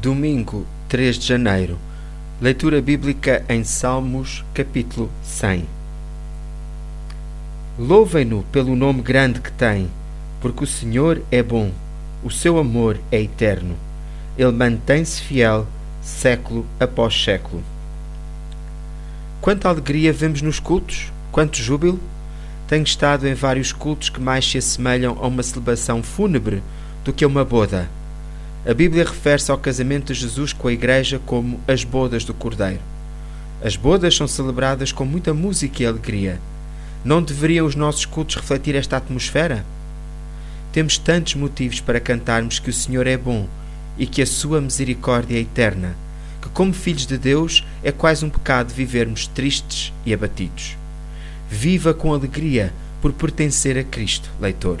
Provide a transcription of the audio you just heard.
Domingo 3 de janeiro. Leitura bíblica em Salmos, capítulo 100. Louvem-no pelo nome grande que tem, porque o Senhor é bom, o seu amor é eterno. Ele mantém-se fiel século após século. Quanta alegria vemos nos cultos, quanto júbilo! Tenho estado em vários cultos que mais se assemelham a uma celebração fúnebre do que a uma boda a Bíblia refere-se ao casamento de Jesus com a Igreja como as bodas do Cordeiro. As bodas são celebradas com muita música e alegria. Não deveriam os nossos cultos refletir esta atmosfera? Temos tantos motivos para cantarmos que o Senhor é bom e que a sua misericórdia é eterna, que, como filhos de Deus, é quase um pecado vivermos tristes e abatidos. Viva com alegria por pertencer a Cristo, leitor.